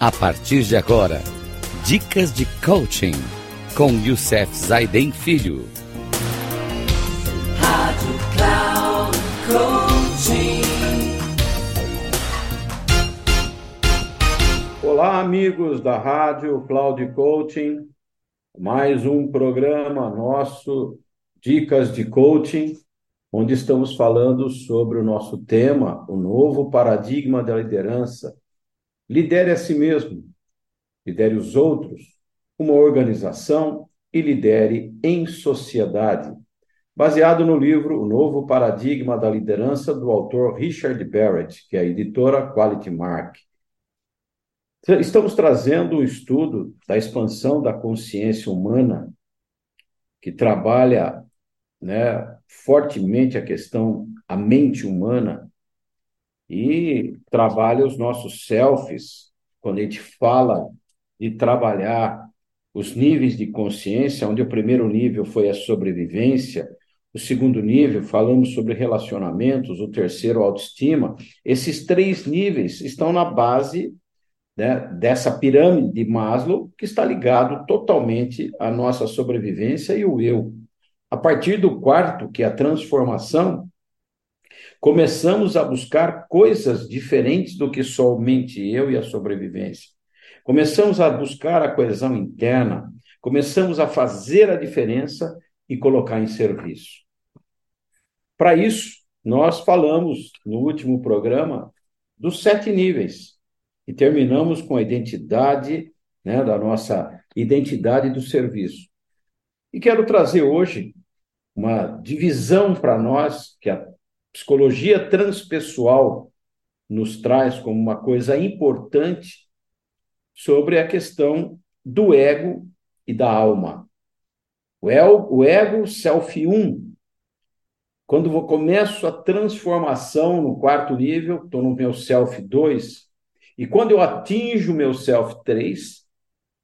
A partir de agora, dicas de coaching com Youssef Zaiden Filho. Rádio Cloud Coaching. Olá, amigos da Rádio Cloud Coaching. Mais um programa nosso, Dicas de Coaching, onde estamos falando sobre o nosso tema, o novo paradigma da liderança Lidere a si mesmo, lidere os outros, uma organização e lidere em sociedade. Baseado no livro O Novo Paradigma da Liderança, do autor Richard Barrett, que é a editora Quality Mark. Estamos trazendo um estudo da expansão da consciência humana, que trabalha né, fortemente a questão, a mente humana, e trabalha os nossos selfies, quando a gente fala de trabalhar os níveis de consciência, onde o primeiro nível foi a sobrevivência, o segundo nível falamos sobre relacionamentos, o terceiro autoestima. Esses três níveis estão na base né, dessa pirâmide de Maslow que está ligado totalmente à nossa sobrevivência e o eu. A partir do quarto, que é a transformação, Começamos a buscar coisas diferentes do que somente eu e a sobrevivência. Começamos a buscar a coesão interna, começamos a fazer a diferença e colocar em serviço. Para isso, nós falamos no último programa dos sete níveis e terminamos com a identidade, né, da nossa identidade do serviço. E quero trazer hoje uma divisão para nós que a psicologia transpessoal nos traz como uma coisa importante sobre a questão do ego e da alma. O ego, o ego self 1. Quando eu começo a transformação no quarto nível, estou no meu self 2, e quando eu atinjo o meu self 3,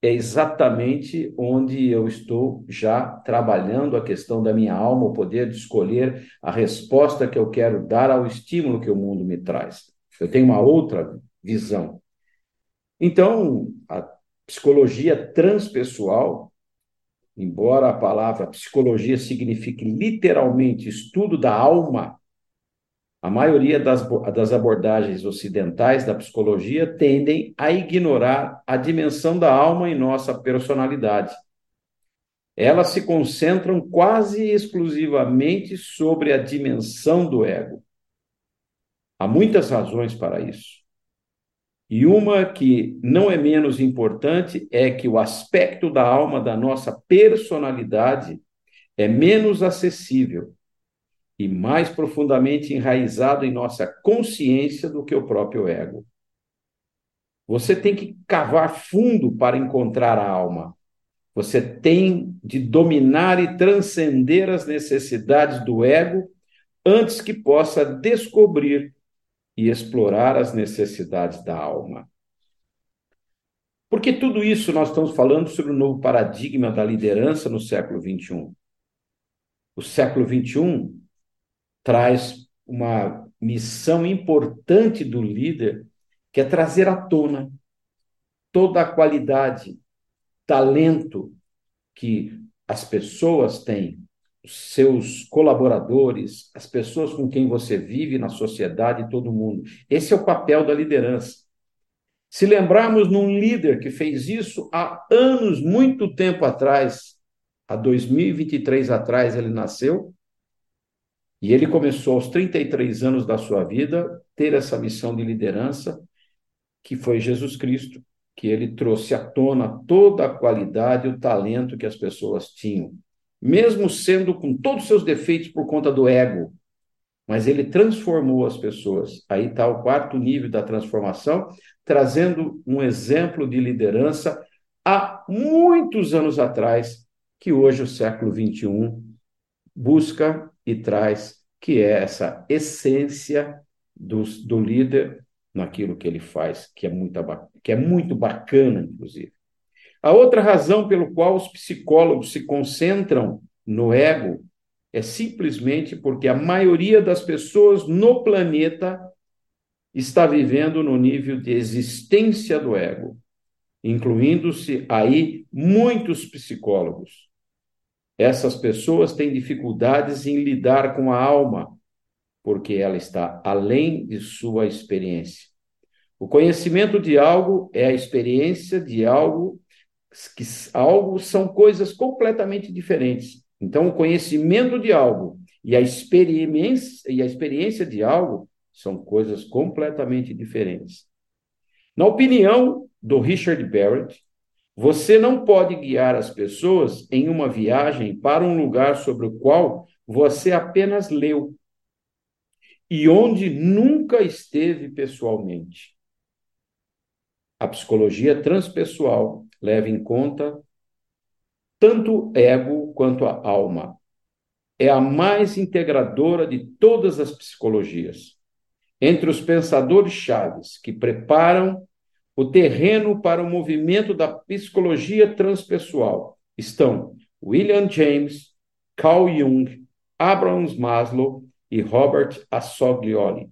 é exatamente onde eu estou já trabalhando a questão da minha alma, o poder de escolher a resposta que eu quero dar ao estímulo que o mundo me traz. Eu tenho uma outra visão. Então, a psicologia transpessoal, embora a palavra psicologia signifique literalmente estudo da alma, a maioria das, das abordagens ocidentais da psicologia tendem a ignorar a dimensão da alma em nossa personalidade. Elas se concentram quase exclusivamente sobre a dimensão do ego. Há muitas razões para isso. E uma que não é menos importante é que o aspecto da alma da nossa personalidade é menos acessível e mais profundamente enraizado em nossa consciência do que o próprio ego. Você tem que cavar fundo para encontrar a alma. Você tem de dominar e transcender as necessidades do ego antes que possa descobrir e explorar as necessidades da alma. Porque tudo isso nós estamos falando sobre o novo paradigma da liderança no século XXI. O século XXI traz uma missão importante do líder, que é trazer à tona toda a qualidade, talento que as pessoas têm, os seus colaboradores, as pessoas com quem você vive na sociedade, todo mundo. Esse é o papel da liderança. Se lembrarmos num líder que fez isso há anos, muito tempo atrás, há 2023 atrás ele nasceu, e ele começou aos 33 anos da sua vida ter essa missão de liderança, que foi Jesus Cristo, que ele trouxe à tona toda a qualidade e o talento que as pessoas tinham, mesmo sendo com todos os seus defeitos por conta do ego. Mas ele transformou as pessoas. Aí está o quarto nível da transformação, trazendo um exemplo de liderança há muitos anos atrás, que hoje o século XXI busca e traz, que é essa essência do, do líder naquilo que ele faz, que é, muito, que é muito bacana, inclusive. A outra razão pelo qual os psicólogos se concentram no ego é simplesmente porque a maioria das pessoas no planeta está vivendo no nível de existência do ego. incluindo-se aí muitos psicólogos. Essas pessoas têm dificuldades em lidar com a alma, porque ela está além de sua experiência. O conhecimento de algo é a experiência de algo que algo são coisas completamente diferentes. Então, o conhecimento de algo e a experiência e a experiência de algo são coisas completamente diferentes. Na opinião do Richard Barrett, você não pode guiar as pessoas em uma viagem para um lugar sobre o qual você apenas leu e onde nunca esteve pessoalmente. A psicologia transpessoal leva em conta tanto ego quanto a alma. É a mais integradora de todas as psicologias. Entre os pensadores chaves que preparam o terreno para o movimento da psicologia transpessoal estão William James, Carl Jung, Abraham Maslow e Robert Assoglioli.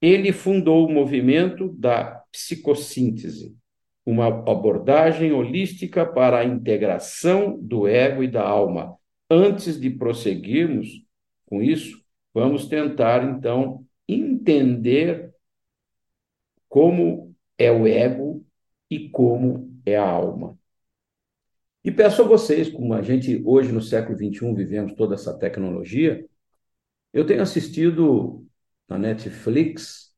Ele fundou o movimento da psicossíntese, uma abordagem holística para a integração do ego e da alma. Antes de prosseguirmos com isso, vamos tentar então entender como é o ego e como é a alma. E peço a vocês, como a gente hoje no século XXI vivemos toda essa tecnologia, eu tenho assistido na Netflix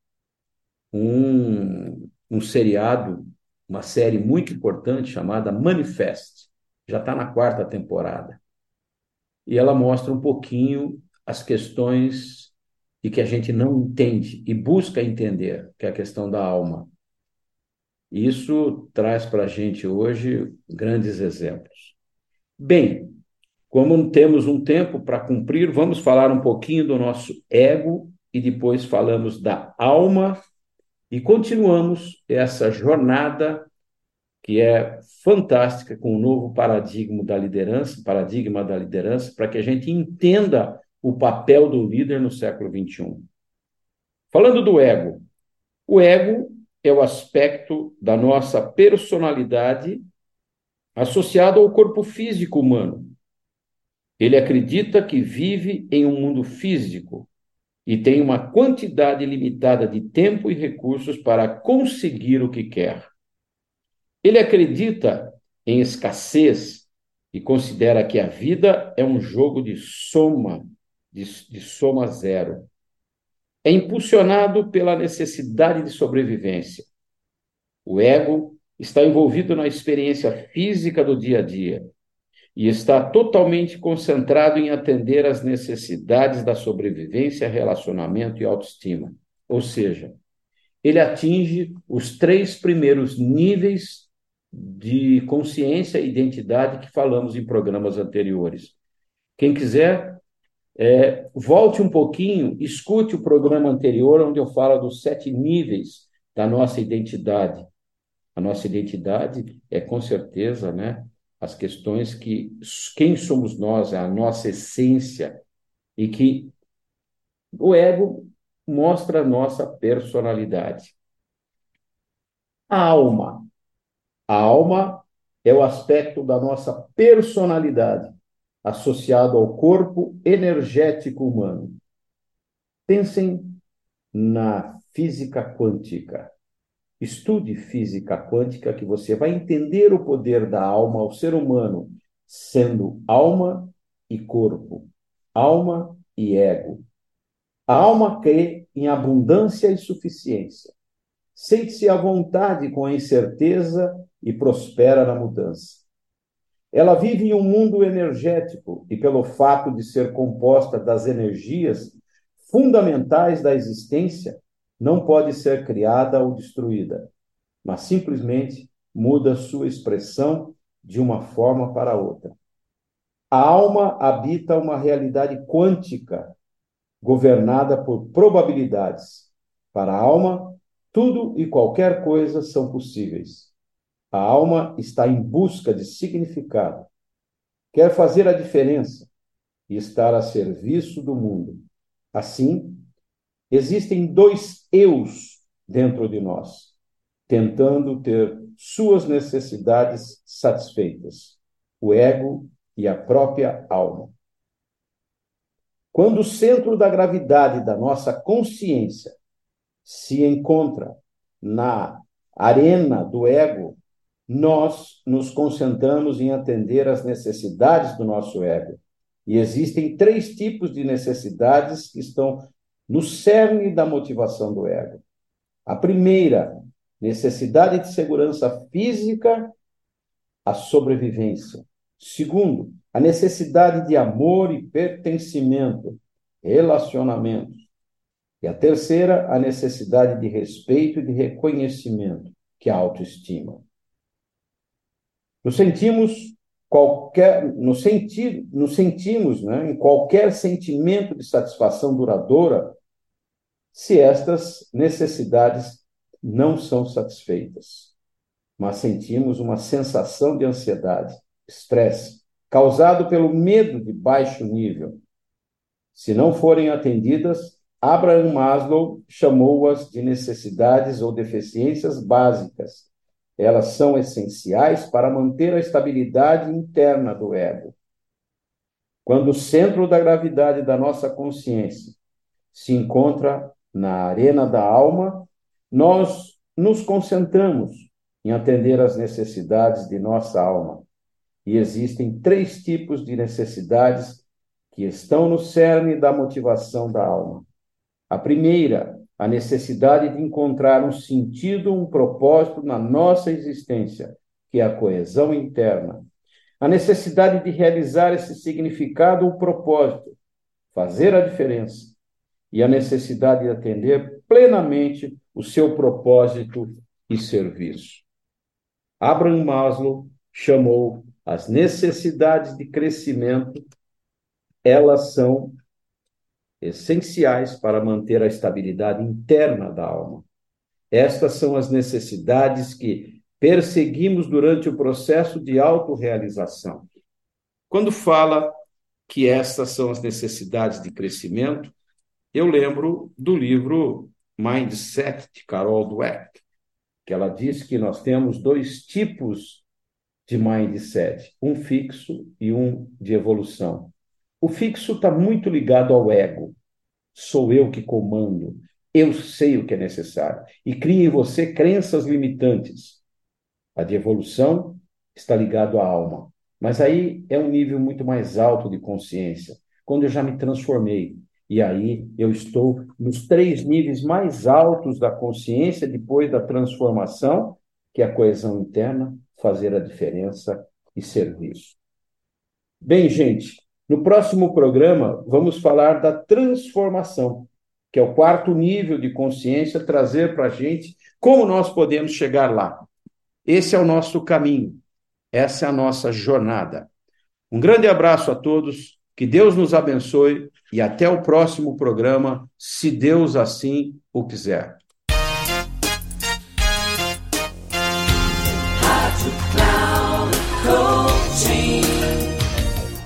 um, um seriado, uma série muito importante chamada Manifest. Já está na quarta temporada. E ela mostra um pouquinho as questões de que a gente não entende e busca entender, que é a questão da alma. Isso traz para a gente hoje grandes exemplos. Bem, como temos um tempo para cumprir, vamos falar um pouquinho do nosso ego e depois falamos da alma e continuamos essa jornada que é fantástica com o novo paradigma da liderança, paradigma da liderança, para que a gente entenda o papel do líder no século 21. Falando do ego, o ego é o aspecto da nossa personalidade associado ao corpo físico humano. Ele acredita que vive em um mundo físico e tem uma quantidade limitada de tempo e recursos para conseguir o que quer. Ele acredita em escassez e considera que a vida é um jogo de soma, de, de soma zero é impulsionado pela necessidade de sobrevivência. O ego está envolvido na experiência física do dia a dia e está totalmente concentrado em atender às necessidades da sobrevivência, relacionamento e autoestima. Ou seja, ele atinge os três primeiros níveis de consciência e identidade que falamos em programas anteriores. Quem quiser é, volte um pouquinho, escute o programa anterior, onde eu falo dos sete níveis da nossa identidade. A nossa identidade é, com certeza, né, as questões que quem somos nós, é a nossa essência, e que o ego mostra a nossa personalidade. A alma. A alma é o aspecto da nossa personalidade associado ao corpo energético humano. Pensem na física quântica. Estude física quântica que você vai entender o poder da alma ao ser humano, sendo alma e corpo, alma e ego. A alma crê em abundância e suficiência. Sente-se à vontade com a incerteza e prospera na mudança. Ela vive em um mundo energético e, pelo fato de ser composta das energias fundamentais da existência, não pode ser criada ou destruída, mas simplesmente muda sua expressão de uma forma para outra. A alma habita uma realidade quântica, governada por probabilidades. Para a alma, tudo e qualquer coisa são possíveis. A alma está em busca de significado, quer fazer a diferença e estar a serviço do mundo. Assim, existem dois eus dentro de nós, tentando ter suas necessidades satisfeitas, o ego e a própria alma. Quando o centro da gravidade da nossa consciência se encontra na arena do ego, nós nos concentramos em atender às necessidades do nosso ego. E existem três tipos de necessidades que estão no cerne da motivação do ego. A primeira, necessidade de segurança física, a sobrevivência. Segundo, a necessidade de amor e pertencimento, relacionamentos. E a terceira, a necessidade de respeito e de reconhecimento, que é a autoestima. Nos sentimos qualquer, no sentido, nos sentimos, né, em qualquer sentimento de satisfação duradoura, se estas necessidades não são satisfeitas, mas sentimos uma sensação de ansiedade, estresse, causado pelo medo de baixo nível. Se não forem atendidas, Abraham Maslow chamou-as de necessidades ou deficiências básicas. Elas são essenciais para manter a estabilidade interna do ego. Quando o centro da gravidade da nossa consciência se encontra na arena da alma, nós nos concentramos em atender às necessidades de nossa alma. E existem três tipos de necessidades que estão no cerne da motivação da alma. A primeira, a necessidade de encontrar um sentido, um propósito na nossa existência, que é a coesão interna. A necessidade de realizar esse significado ou propósito, fazer a diferença. E a necessidade de atender plenamente o seu propósito e serviço. Abraham Maslow chamou as necessidades de crescimento, elas são essenciais para manter a estabilidade interna da alma. Estas são as necessidades que perseguimos durante o processo de autorrealização. Quando fala que estas são as necessidades de crescimento, eu lembro do livro Mindset de Carol Dweck, que ela diz que nós temos dois tipos de mindset, um fixo e um de evolução. O fixo está muito ligado ao ego. Sou eu que comando. Eu sei o que é necessário. E cria em você crenças limitantes. A de evolução está ligado à alma. Mas aí é um nível muito mais alto de consciência. Quando eu já me transformei. E aí eu estou nos três níveis mais altos da consciência depois da transformação, que é a coesão interna, fazer a diferença e serviço. Bem, gente, no próximo programa, vamos falar da transformação, que é o quarto nível de consciência, trazer para a gente como nós podemos chegar lá. Esse é o nosso caminho, essa é a nossa jornada. Um grande abraço a todos, que Deus nos abençoe e até o próximo programa, se Deus assim o quiser.